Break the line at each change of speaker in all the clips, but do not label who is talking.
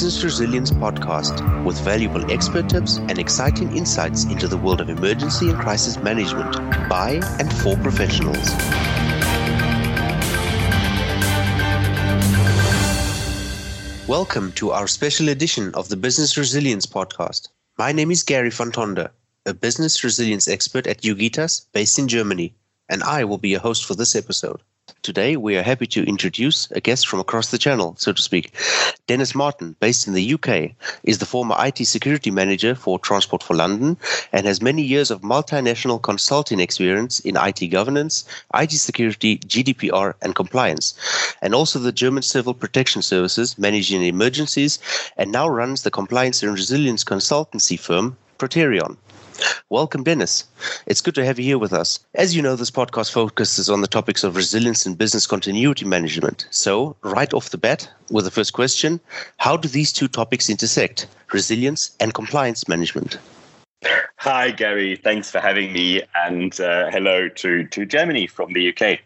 Business Resilience Podcast with valuable expert tips and exciting insights into the world of emergency and crisis management by and for professionals. Welcome to our special edition of the Business Resilience Podcast. My name is Gary van Tonder, a business resilience expert at Ugitas based in Germany, and I will be your host for this episode. Today, we are happy to introduce a guest from across the channel, so to speak. Dennis Martin, based in the UK, is the former IT security manager for Transport for London and has many years of multinational consulting experience in IT governance, IT security, GDPR, and compliance, and also the German Civil Protection Services managing emergencies, and now runs the compliance and resilience consultancy firm Proterion. Welcome, Dennis. It's good to have you here with us. As you know, this podcast focuses on the topics of resilience and business continuity management. So, right off the bat, with the first question How do these two topics intersect, resilience and compliance management?
Hi, Gary. Thanks for having me, and uh, hello to, to Germany from the UK.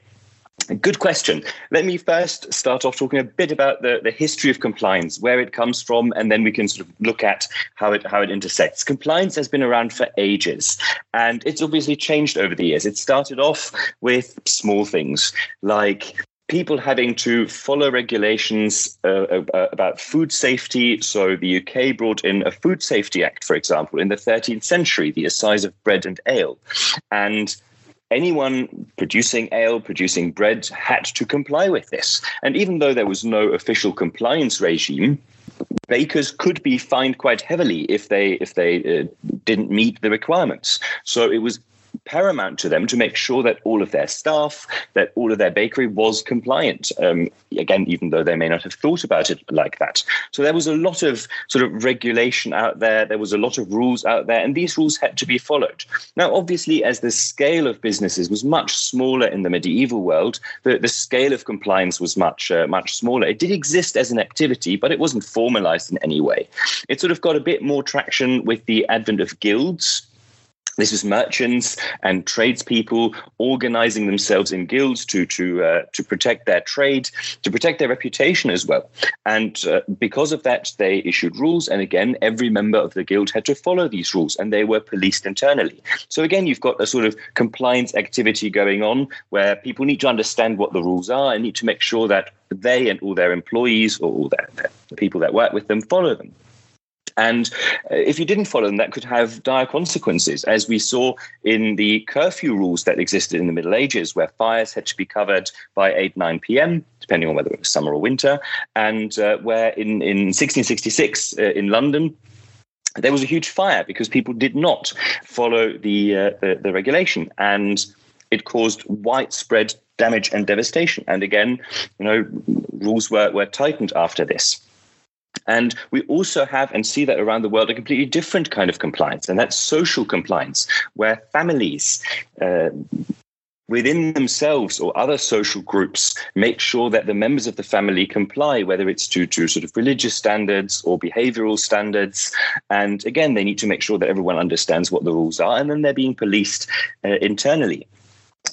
Good question. Let me first start off talking a bit about the, the history of compliance, where it comes from, and then we can sort of look at how it how it intersects. Compliance has been around for ages, and it's obviously changed over the years. It started off with small things like people having to follow regulations uh, uh about food safety. So the UK brought in a Food Safety Act, for example, in the 13th century, the Assize of Bread and Ale, and anyone producing ale, producing bread had to comply with this. And even though there was no official compliance regime, bakers could be fined quite heavily if they if they uh, didn't meet the requirements. So it was paramount to them to make sure that all of their staff, that all of their bakery was compliant. Um, again, even though they may not have thought about it like that. So there was a lot of sort of regulation out there. There was a lot of rules out there, and these rules had to be followed. Now, obviously, as the scale of businesses was much smaller in the medieval world, the, the scale of compliance was much uh, much smaller. It did exist as an activity, but it wasn't formalized in any way. It sort of got a bit more traction with the advent of guilds this was merchants and tradespeople organizing themselves in guilds to to uh, to protect their trade, to protect their reputation as well. And uh, because of that, they issued rules. And again, every member of the guild had to follow these rules, and they were policed internally. So again, you've got a sort of compliance activity going on where people need to understand what the rules are and need to make sure that they and all their employees or all their, the people that work with them follow them. And uh, if you didn't follow them, that could have dire consequences, as we saw in the curfew rules that existed in the Middle Ages, where fires had to be covered by 8, 9 p.m., depending on whether it was summer or winter, and uh, where in, in 1666 uh, in London, there was a huge fire because people did not follow the, uh, the, the regulation. And it caused widespread damage and devastation. And again, you know, rules were, were tightened after this. And we also have and see that around the world a completely different kind of compliance, and that's social compliance, where families uh, within themselves or other social groups make sure that the members of the family comply, whether it's to, to sort of religious standards or behavioral standards. And again, they need to make sure that everyone understands what the rules are, and then they're being policed uh, internally.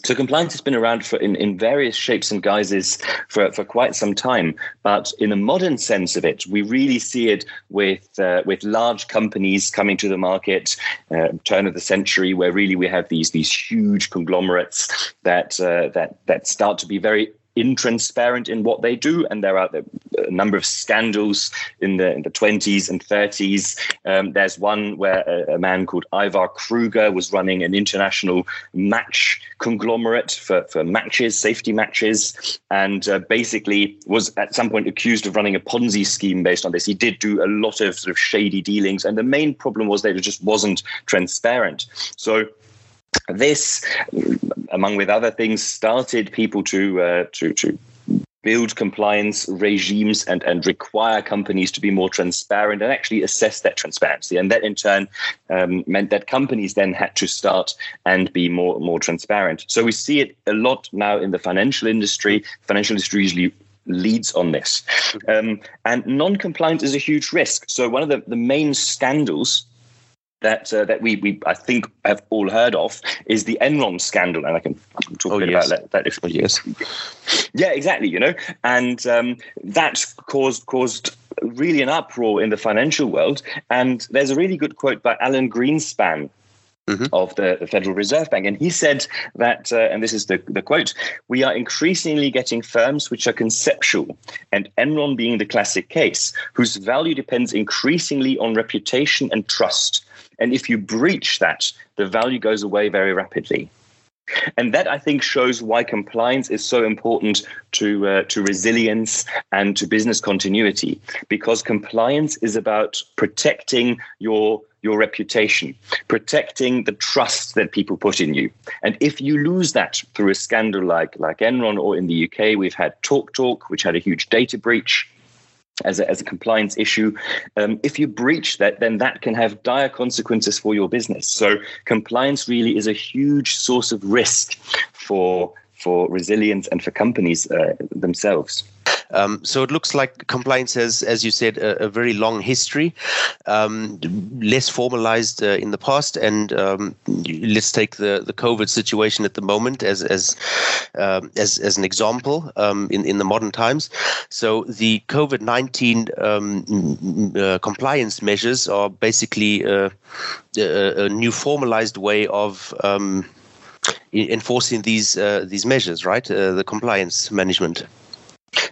So compliance has been around for in, in various shapes and guises for, for quite some time, but in a modern sense of it, we really see it with uh, with large companies coming to the market, uh, turn of the century, where really we have these these huge conglomerates that uh, that that start to be very intransparent in what they do, and there are a number of scandals in the in the 20s and 30s. Um, there's one where a, a, man called Ivar Kreuger was running an international match conglomerate for, for matches, safety matches, and uh, basically was at some point accused of running a Ponzi scheme based on this. He did do a lot of sort of shady dealings, and the main problem was that it just wasn't transparent. So this, among with other things, started people to uh, to to build compliance regimes and, and require companies to be more transparent and actually assess that transparency. And that in turn um, meant that companies then had to start and be more, more transparent. So we see it a lot now in the financial industry. Financial industry usually leads on this. Um, and non-compliance is a huge risk. So one of the, the main scandals that uh, that we we I think have all heard of is the Enron scandal, and I can, talk oh, a bit yes. about that, that if oh, yes, yeah, exactly, you know, and um, that caused caused really an uproar in the financial world. And there's a really good quote by Alan Greenspan, Mm-hmm. of the, the, Federal Reserve Bank. And he said that, uh, and this is the, the quote, we are increasingly getting firms which are conceptual, and Enron being the classic case, whose value depends increasingly on reputation and trust. And if you breach that, the value goes away very rapidly. And that I think shows why compliance is so important to uh, to resilience and to business continuity, because compliance is about protecting your your reputation, protecting the trust that people put in you. And if you lose that through a scandal like like Enron or in the UK, we've had TalkTalk, which had a huge data breach as a, as a compliance issue. Um, if you breach that, then that can have dire consequences for your business. So compliance really is a huge source of risk for for resilience and for companies uh, themselves.
Um, so it looks like compliance has, as you said, a, a very long history, um, less formalized uh, in the past. And um, let's take the, the COVID situation at the moment as as uh, as, as an example um, in in the modern times. So the COVID nineteen um, uh, compliance measures are basically uh, a, a, new formalized way of enforcing these uh, these measures, right? Uh, the compliance management.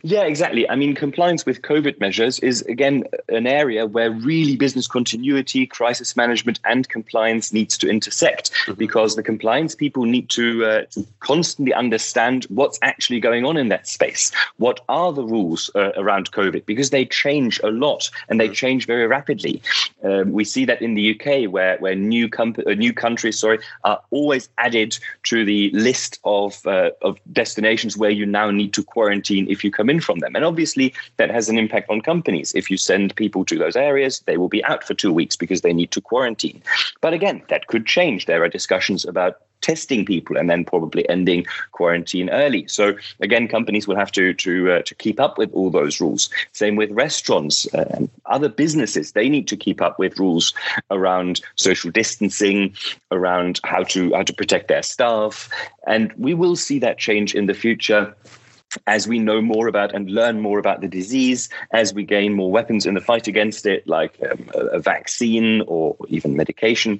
Yeah, exactly. I mean, compliance with COVID measures is, again, an area where really business continuity, crisis management, and compliance needs to intersect mm-hmm. because the compliance people need to, uh, to, constantly understand what's actually going on in that space. What are the rules uh, around COVID? Because they change a lot and they mm-hmm. change very rapidly. Um, we see that in the UK, where, where new, comp- uh, new countries sorry, are always added to the list of, uh, of destinations where you now need to quarantine if you come in from them. And obviously, that has an impact on companies. If you send people to those areas, they will be out for two weeks because they need to quarantine. But again, that could change. There are discussions about testing people and then probably ending quarantine early. So again, companies will have to to uh, to keep up with all those rules. Same with restaurants uh, and other businesses; they need to keep up with rules around social distancing, around how to how to protect their staff, and we will see that change in the future as we know more about and learn more about the disease, as we gain more weapons in the fight against it, like um, a, vaccine or even medication.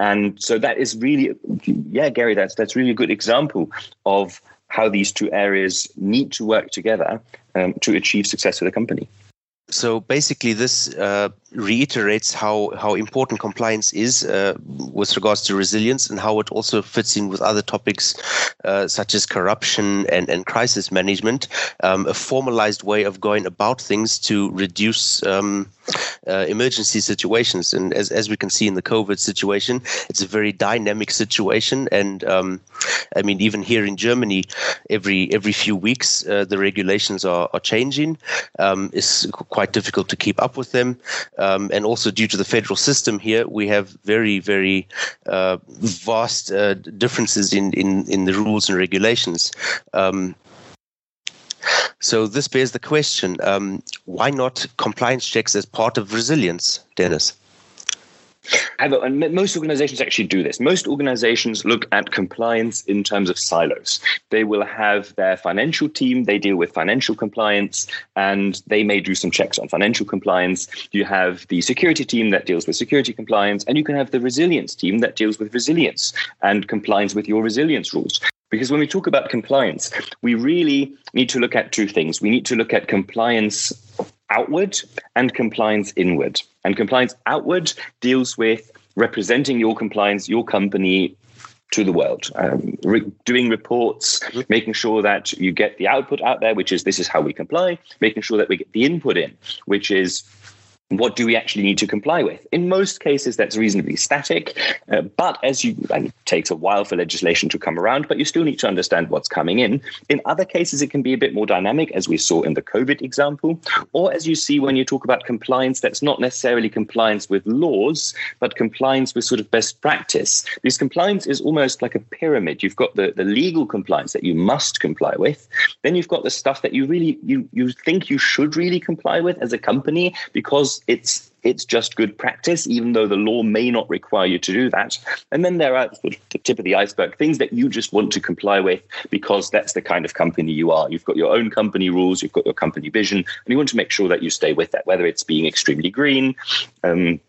And so that is really, yeah, Gary, that's that's really a good example of how these two areas need to work together um, to achieve success for the company.
So basically, this uh, reiterates how how important compliance is uh, with regards to resilience and how it also fits in with other topics uh, such as corruption and, and crisis management. Um, a formalized way of going about things to reduce um, uh, emergency situations. And as, as we can see in the covid situation it's a very dynamic situation. And um, i mean even here in germany every every few weeks uh, the regulations are, are changing. Um, it's quite difficult to keep up with them. Um, and also due to the federal system here, we have very, very uh, vast uh, differences in, in, in the rules and regulations. Um, so this bears the question: um, Why not compliance checks as part of resilience, Dennis?
And most organizations actually do this. Most organizations look at compliance in terms of silos. They will have their financial team, they deal with financial compliance, and they may do some checks on financial compliance. You have the security team that deals with security compliance, and you can have the resilience team that deals with resilience and compliance with your resilience rules. Because when we talk about compliance, we really need to look at two things. We need to look at compliance outward and compliance inward. And compliance outward deals with representing your compliance, your company to the world, um, re- doing reports, mm-hmm. making sure that you get the output out there, which is this is how we comply, making sure that we get the input in, which is what do we actually need to comply with? In most cases, that's reasonably static, uh, but as you, and it takes a while for legislation to come around, but you still need to understand what's coming in. In other cases, it can be a bit more dynamic, as we saw in the COVID example, or as you see when you talk about compliance, that's not necessarily compliance with laws, but compliance with sort of best practice. This compliance is almost like a pyramid. You've got the, the legal compliance that you must comply with, then you've got the stuff that you really you you think you should really comply with as a company because it's it's just good practice, even though the law may not require you to do that. And then there are the tip of the iceberg things that you just want to comply with because that's the kind of company you are. You've got your own company rules, you've got your company vision, and you want to make sure that you stay with that, whether it's being extremely green. Um,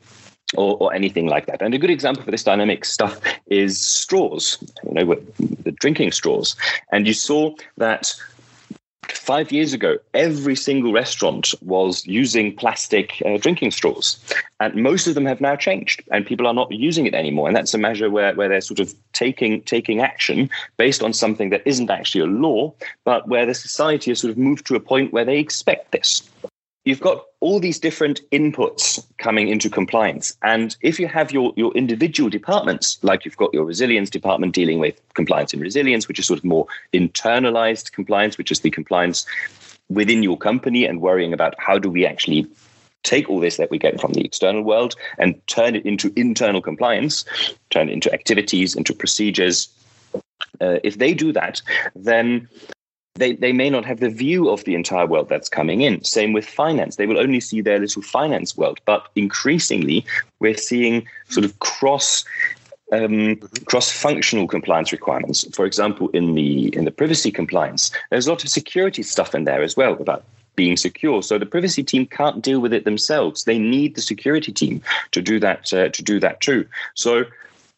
or, or, anything like that. And a good example for this dynamic stuff is straws, you know, the drinking straws. And you saw that five years ago, every single restaurant was using plastic uh, drinking straws. And most of them have now changed and people are not using it anymore. And that's a measure where, where they're sort of taking, taking action based on something that isn't actually a law, but where the society has sort of moved to a point where they expect this you've got all these different inputs coming into compliance. And if you have your, your individual departments, like you've got your resilience department dealing with compliance and resilience, which is sort of more internalized compliance, which is the compliance within your company and worrying about how do we actually take all this that we get from the external world and turn it into internal compliance, turn it into activities, into procedures. Uh, if they do that, then they, they may not have the view of the entire world that's coming in. Same with finance. They will only see their little finance world. But increasingly, we're seeing sort of cross um, cross-functional compliance requirements. For example, in the in the privacy compliance, there's a lot of security stuff in there as well about being secure. So the privacy team can't deal with it themselves. They need the security team to do that uh, to do that too. So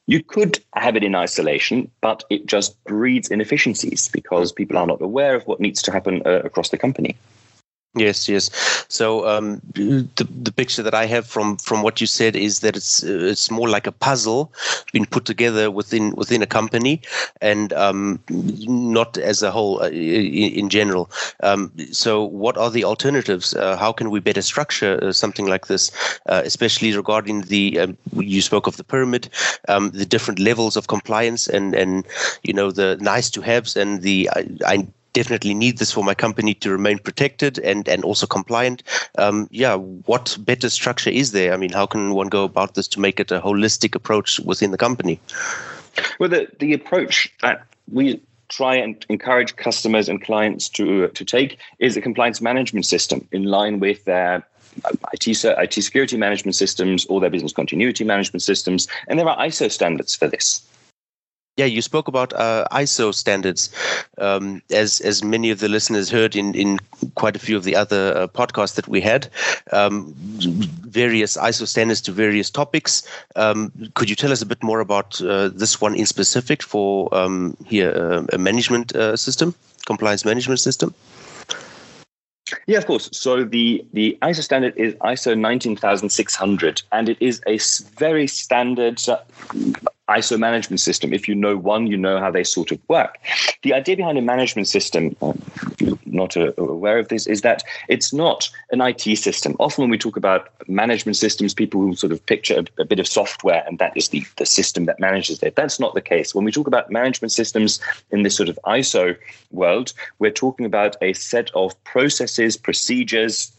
you could have it in isolation, but it just breeds inefficiencies because people are not aware of what needs to happen uh, across the company.
Yes, yes. So um, the the picture that I have from from what you said is that it's it's more like a puzzle being put together within within a company, and um, not as a whole uh, in, in, general. Um, so, what are the alternatives? Uh, how can we better structure uh, something like this, uh, especially regarding the um, you spoke of the pyramid, um, the different levels of compliance, and and you know the nice to haves and the I, I definitely need this for my company to remain protected and and also compliant. Um, yeah, what better structure is there? I mean, how can one go about this to make it a holistic approach within the company?
Well, the the approach that we try and encourage customers and clients to to take is a compliance management system in line with their IT, IT security management systems or their business continuity management systems. And there are ISO standards for this.
Yeah, you spoke about uh, ISO standards, um, as as many of the listeners heard in in quite a few of the other uh, podcasts that we had. Um, various ISO standards to various topics. Um, could you tell us a bit more about uh, this one in specific for um, here uh, a management uh, system, compliance management system?
Yeah, of course. So the the ISO standard is ISO 19600, and it is a very standard ISO management system. If you know one, you know how they sort of work. The idea behind a management system, you're not uh, aware of this, is that it's not an IT system. Often when we talk about management systems, people sort of picture a, a bit of software and that is the, the system that manages it. That's not the case. When we talk about management systems in this sort of ISO world, we're talking about a set of processes, procedures,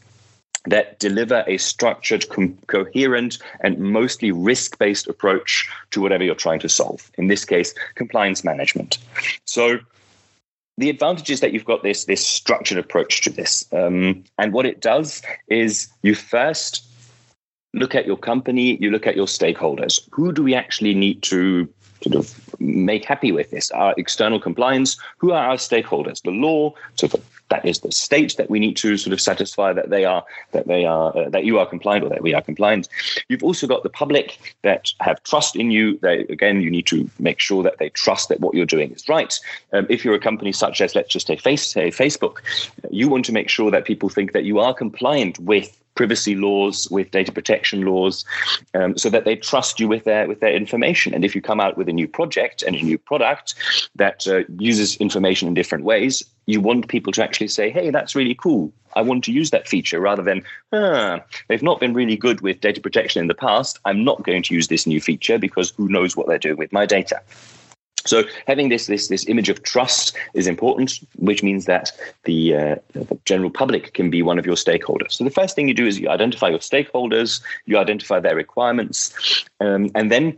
that deliver a structured, coherent, and mostly risk based approach to whatever you're trying to solve. In this case, compliance management. So, the advantage is that you've got this, this structured approach to this. Um, and what it does is you first look at your company, you look at your stakeholders. Who do we actually need to sort of make happy with this? Our external compliance, who are our stakeholders? The law, of that is the state that we need to sort of satisfy that they are that they are uh, that you are compliant or that we are compliant. You've also got the public that have trust in you. They again, you need to make sure that they trust that what you're doing is right. Um, if you're a company such as let's just say, face, say Facebook, you want to make sure that people think that you are compliant with privacy laws, with data protection laws, um, so that they trust you with their with their information. And if you come out with a new project and a new product that uh, uses information in different ways, you want people to actually say, "Hey, that's really cool. I want to use that feature," rather than, ah, "They've not been really good with data protection in the past. I'm not going to use this new feature because who knows what they're doing with my data." So having this this this image of trust is important, which means that the, uh, the, general public can be one of your stakeholders. So the first thing you do is you identify your stakeholders, you identify their requirements, um, and then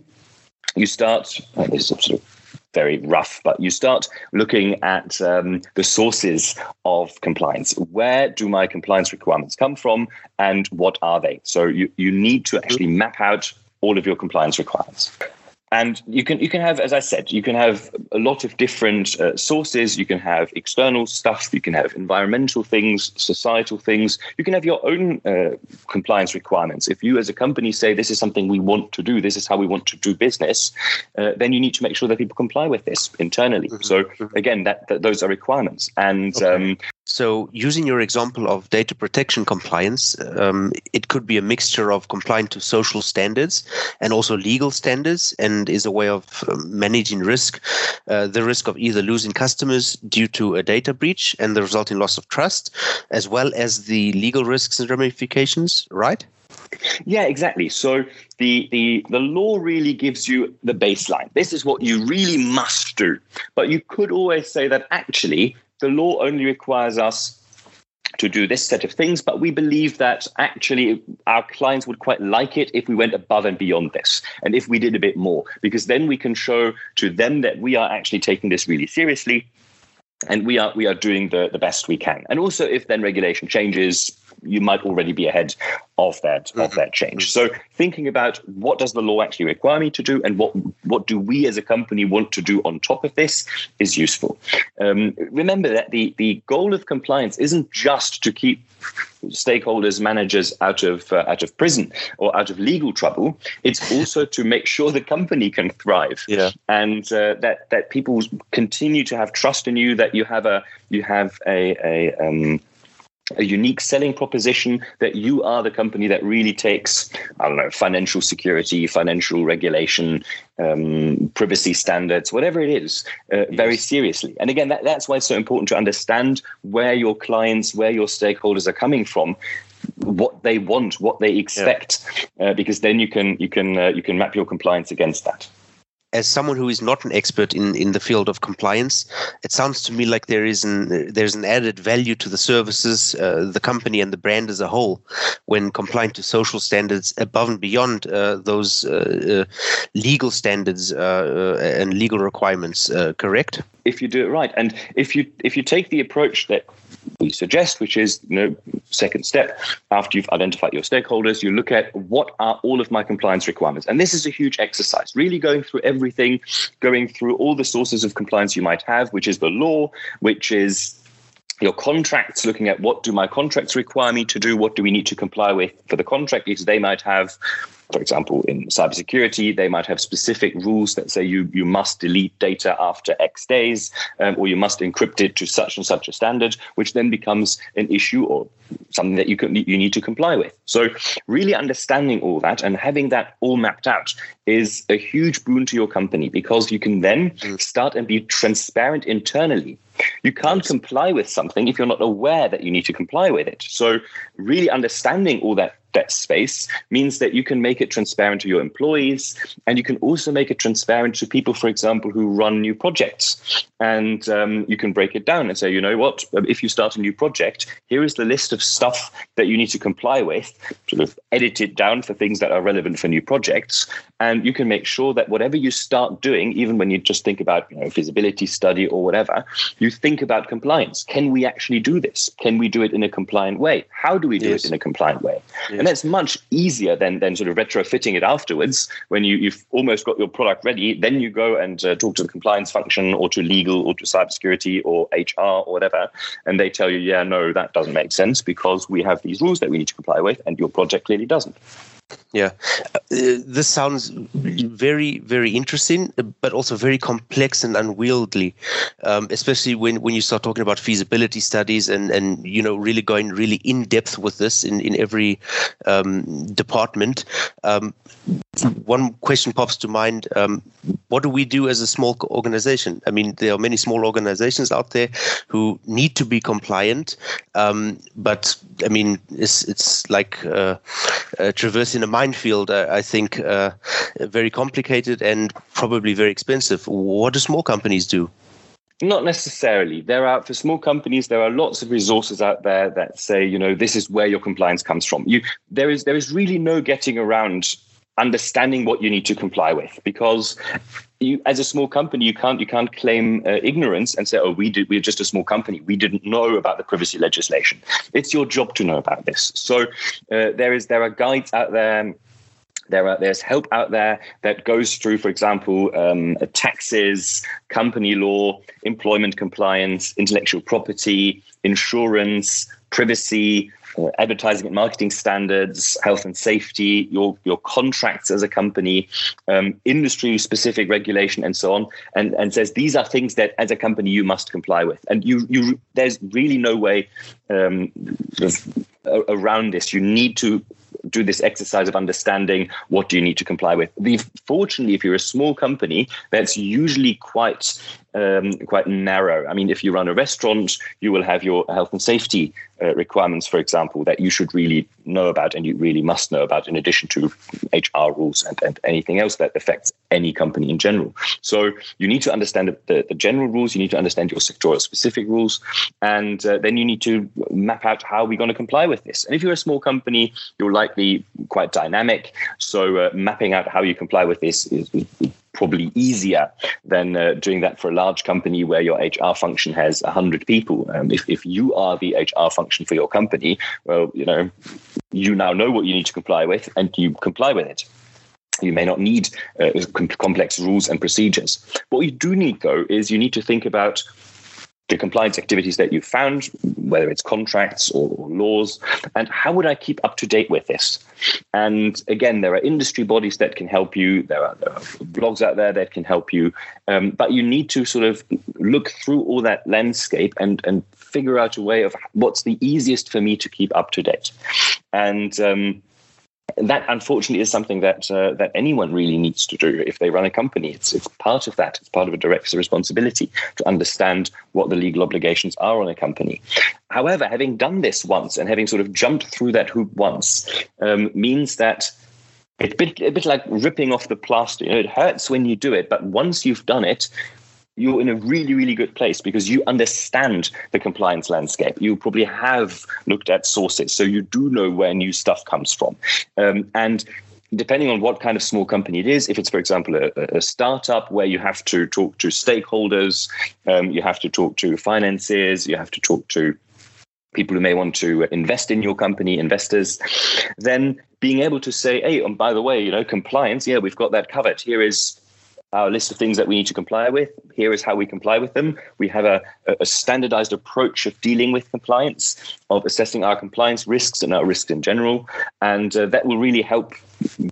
you start. Uh, this is sort of very rough, but you start looking at um, the sources of compliance. Where do my compliance requirements come from, and what are they? So you, you need to actually map out all of your compliance requirements and you can you can have as i said you can have a lot of different uh, sources. You can have external stuff. You can have environmental things societal things. You can have your own uh, compliance requirements. If you as a company say this is something we want to do. This is how we want to do business uh, then you need to make sure that people comply with this internally. Mm-hmm. so mm-hmm. again that, that, those are requirements. And okay. um,
so, using your example of data protection compliance, um, it could be a mixture of compliant to social standards and also legal standards, and is a way of um, managing risk, uh, the risk of either losing customers due to a data breach and the resulting loss of trust, as well as the legal risks and ramifications, right?
Yeah, exactly. So the, the the law really gives you the baseline. This is what you really must do. But you could always say that actually the law only requires us to do this set of things, but we believe that actually our clients would quite like it if we went above and beyond this and if we did a bit more, because then we can show to them that we are actually taking this really seriously and we are we are doing the, the best we can. And also if then regulation changes, you might already be ahead of that mm-hmm. of that change. So thinking about what does the law actually require me to do, and what what do we as a company want to do on top of this is useful. Um, remember that the the goal of compliance isn't just to keep stakeholders, managers out of uh, out of prison or out of legal trouble. It's also to make sure the company can thrive,
yeah.
and uh, that that people continue to have trust in you. That you have a you have a a um, a unique selling proposition that you are the company that really takes, I don't know, financial security, financial regulation, um, privacy standards, whatever it is, uh, yes. very seriously. And again, that, that's why it's so important to understand where your clients, where your stakeholders are coming from what they want, what they expect, yeah. uh, because then you can you can uh, you can map your compliance against that
as someone who is not an expert in, in the field of compliance, it sounds to me like there is an there's an added value to the services, uh, the company, and the brand as a whole when complying to social standards above and beyond uh, those uh, uh legal standards uh, uh, and legal requirements. correct?
If you do it right, and if you if you take the approach that we suggest, which is you know second step after you've identified your stakeholders, you look at what are all of my compliance requirements, and this is a huge exercise. Really going through everything, going through all the sources of compliance you might have, which is the law, which is your contracts, looking at what do my contracts require me to do, what do we need to comply with for the contract, because they might have for example, in cybersecurity, they might have specific rules that say you, you must delete data after X days, um, or you must encrypt it to such and such a standard, which then becomes an issue or something that you can, you need to comply with. So, really understanding all that and having that all mapped out is a huge boon to your company because you can then mm. start and be transparent internally. You can't comply with something if you're not aware that you need to comply with it. So, really understanding all that that space means that you can make it transparent to your employees and you can also make it transparent to people for example who run new projects. And um, you can break it down and say you know what? If you start a new project here is the list of stuff that you need to comply with sort of edit it down for things that are relevant for new projects and you can make sure that whatever you start doing even when you just think about you know, feasibility study or whatever you think about compliance can we actually do this can we do it in a compliant way how do we do yes. it in a compliant way yes and that's much easier than than sort of retrofitting it afterwards when you you've almost got your product ready. Then you go and uh, talk to the compliance function or to legal or to cybersecurity or HR or whatever, and they tell you, yeah, no, that doesn't make sense because we have these rules that we need to comply with, and your project clearly doesn't.
Yeah, uh, this sounds very, very interesting, but also very complex and unwieldy. Um, especially when, when you start talking about feasibility studies and and you know really going really in depth with this in in every um, department. Um, one question pops to mind: um, What do we do as a small organization? I mean, there are many small organizations out there who need to be compliant, um, but I mean, it's it's like uh, uh, traversing a minefield. Uh, I think uh, very complicated and probably very expensive. What do small companies do?
Not necessarily. There are for small companies. There are lots of resources out there that say, you know, this is where your compliance comes from. You there is there is really no getting around understanding what you need to comply with because you as a small company you can't you can't claim uh, ignorance and say oh we did we're just a small company. We didn't know about the privacy legislation. It's your job to know about this. So uh, there is there are guides out there there are, there's help out there that goes through, for example, um, taxes, company law, employment compliance, intellectual property, insurance, privacy, uh, advertising and marketing standards, health and safety, your your contracts as a company, um, industry specific regulation, and so on, and and says these are things that as a company you must comply with, and you you there's really no way um, around this. You need to do this exercise of understanding what do you need to comply with. fortunately, if you're a small company, that's usually quite um, quite narrow. I mean, if you run a restaurant, you will have your health and safety uh, requirements, for example, that you should really know about and you really must know about, in addition to HR rules and, and anything else that affects any company in general. So you need to understand the, the general rules, you need to understand your sectoral specific rules, and uh, then you need to map out how we're going to comply with this. And if you're a small company, you're likely quite dynamic. So uh, mapping out how you comply with this is, is probably easier than uh, doing that for a large company where your HR function has 100 people. Um, if, if you are the HR function for your company, well, you know, you now know what you need to comply with and you comply with it. You may not need uh, complex rules and procedures. What you do need, though, is you need to think about the compliance activities that you found, whether it's contracts or, or, laws, and how would I keep up to date with this? And again, there are industry bodies that can help you. There are, there are blogs out there that can help you, um, but you need to sort of look through all that landscape and and figure out a way of what's the easiest for me to keep up to date. And um, that unfortunately is something that uh, that anyone really needs to do if they run a company. It's it's part of that. It's part of a director's responsibility to understand what the legal obligations are on a company. However, having done this once and having sort of jumped through that hoop once um, means that it's a bit, a bit like ripping off the plaster. You know, it hurts when you do it, but once you've done it, you're in a really, really good place because you understand the compliance landscape. You probably have looked at sources, so you do know where new stuff comes from. Um, and depending on what kind of small company it is, if it's, for example, a, a startup where you have to talk to stakeholders, um, you have to talk to finances, you have to talk to people who may want to invest in your company, investors, then being able to say, hey, and by the way, you know, compliance, yeah, we've got that covered. Here is our list of things that we need to comply with. Here is how we comply with them. We have a, a standardized approach of dealing with compliance, of assessing our compliance risks and our risks in general. And uh, that will really help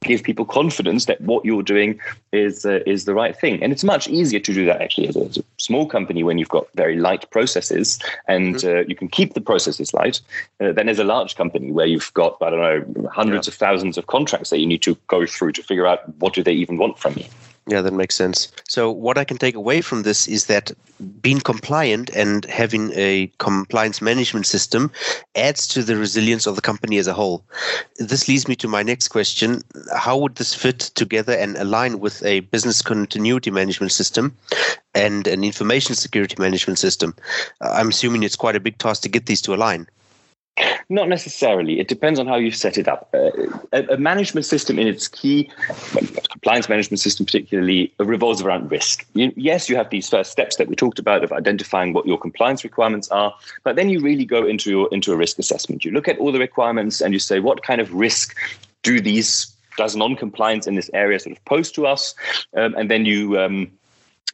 give people confidence that what you're doing is uh, is the right thing. And it's much easier to do that actually as a, as a small company when you've got very light processes and mm-hmm. uh, you can keep the processes light uh, than as a large company where you've got I don't know hundreds yeah. of thousands of contracts that you need to go through to figure out what do they even want from you.
Yeah, that makes sense. So, what I can take away from this is that being compliant and having a compliance management system adds to the resilience of the company as a whole. This leads me to my next question How would this fit together and align with a business continuity management system and an information security management system? I'm assuming it's quite a big task to get these to align.
Not necessarily. It depends on how you set it up. Uh, a, a, management system, in its key compliance management system, particularly, revolves around risk. You, yes, you have these first steps that we talked about of identifying what your compliance requirements are, but then you really go into your into a risk assessment. You look at all the requirements and you say, what kind of risk do these does non-compliance in this area sort of pose to us, um, and then you um,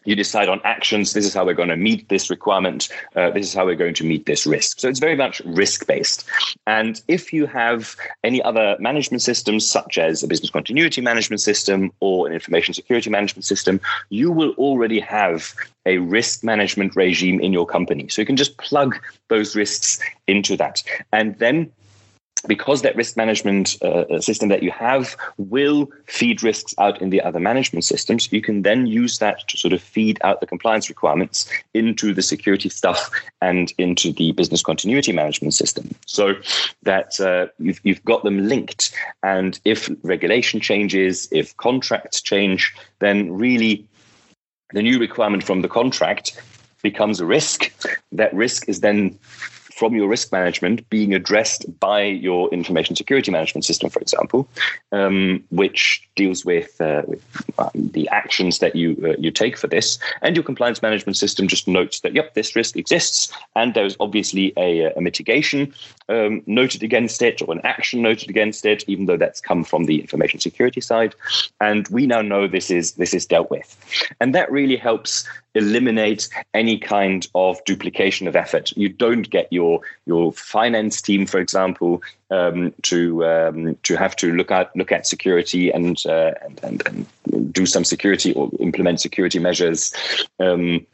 you decide on actions. This is how we're going to meet this requirement. Uh, this is how we're going to meet this risk. So it's very much risk based. And if you have any other management systems, such as a business continuity management system or an information security management system, you will already have a risk management regime in your company. So you can just plug those risks into that. And then because that risk management uh, system that you have will feed risks out in the other management systems, you can then use that to sort of feed out the compliance requirements into the security stuff and into the business continuity management system. So that uh, you've, you've got them linked. And if regulation changes, if contracts change, then really the new requirement from the contract becomes a risk. That risk is then from your risk management being addressed by your information security management system, for example, um, which deals with, uh, with um, the actions that you uh, you take for this, and your compliance management system just notes that yep, this risk exists, and there's obviously a, a mitigation um, noted against it or an action noted against it, even though that's come from the information security side, and we now know this is this is dealt with, and that really helps eliminate any kind of duplication of effort. You don't get your your finance team, for example, um, to um, to have to look at look at security and, uh, and, and and do some security or implement security measures. Um,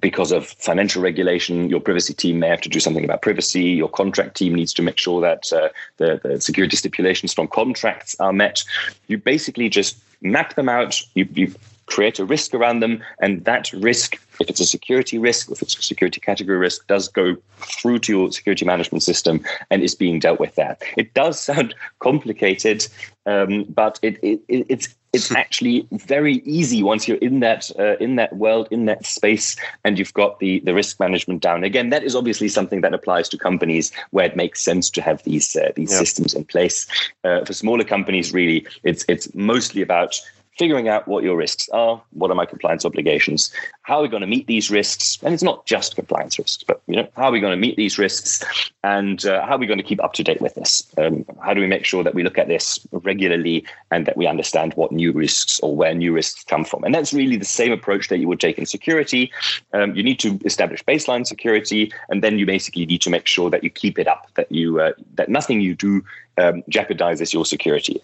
because of financial regulation, your privacy team may have to do something about privacy. Your contract team needs to make sure that uh, the, the security stipulations from contracts are met. You basically just map them out. You, you create a risk around them, and that risk, if it's a security risk, if it's a security category risk, does go through to your security management system and is being dealt with there. It does sound complicated, um, but it, it, it's it's actually very easy once you're in that uh, in that world in that space and you've got the the risk management down again that is obviously something that applies to companies where it makes sense to have these uh, these yep. systems in place uh, for smaller companies really it's it's mostly about figuring out what your risks are, what are my compliance obligations, how are we going to meet these risks, and it's not just compliance risks, but you know how are we going to meet these risks, and uh, how are we going to keep up to date with this? Um, how do we make sure that we look at this regularly and that we understand what new risks or where new risks come from? And that's really the same approach that you would take in security. Um, you need to establish baseline security, and then you basically need to make sure that you keep it up, that you uh, that nothing you do um, jeopardizes your security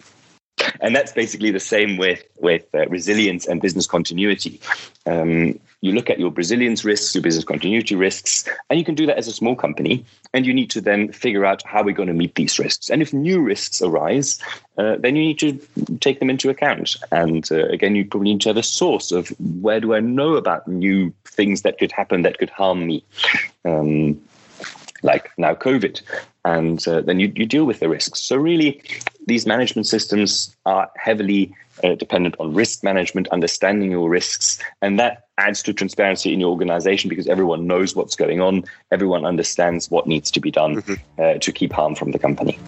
and that's basically the same with with uh, resilience and business continuity. Um, you look at your resilience risks, your business continuity risks, and you can do that as a small company. And you need to then figure out how we're going to meet these risks. And if new risks arise, uh, then you need to take them into account. And uh, again, you probably need to have a source of where do I know about new things that could happen that could harm me. Um, like now COVID, and uh, then you, you deal with the risks. So really, these management systems are heavily uh, dependent on risk management, understanding your risks, and that adds to transparency in your organization because everyone knows what's going on, everyone understands what needs to be done mm-hmm. uh, to keep harm from the company.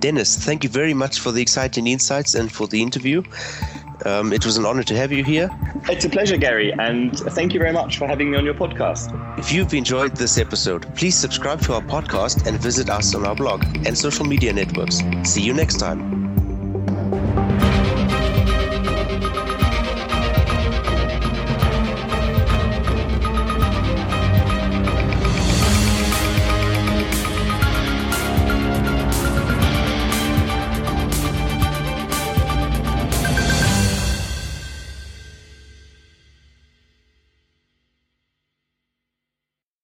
Dennis, thank you very much for the exciting insights and for the interview. Um, it was an honor to have you here.
It's a pleasure, Gary, and thank you very much for having me on your podcast.
If you've enjoyed this episode, please subscribe to our podcast and visit us on our blog and social media networks. See you next time.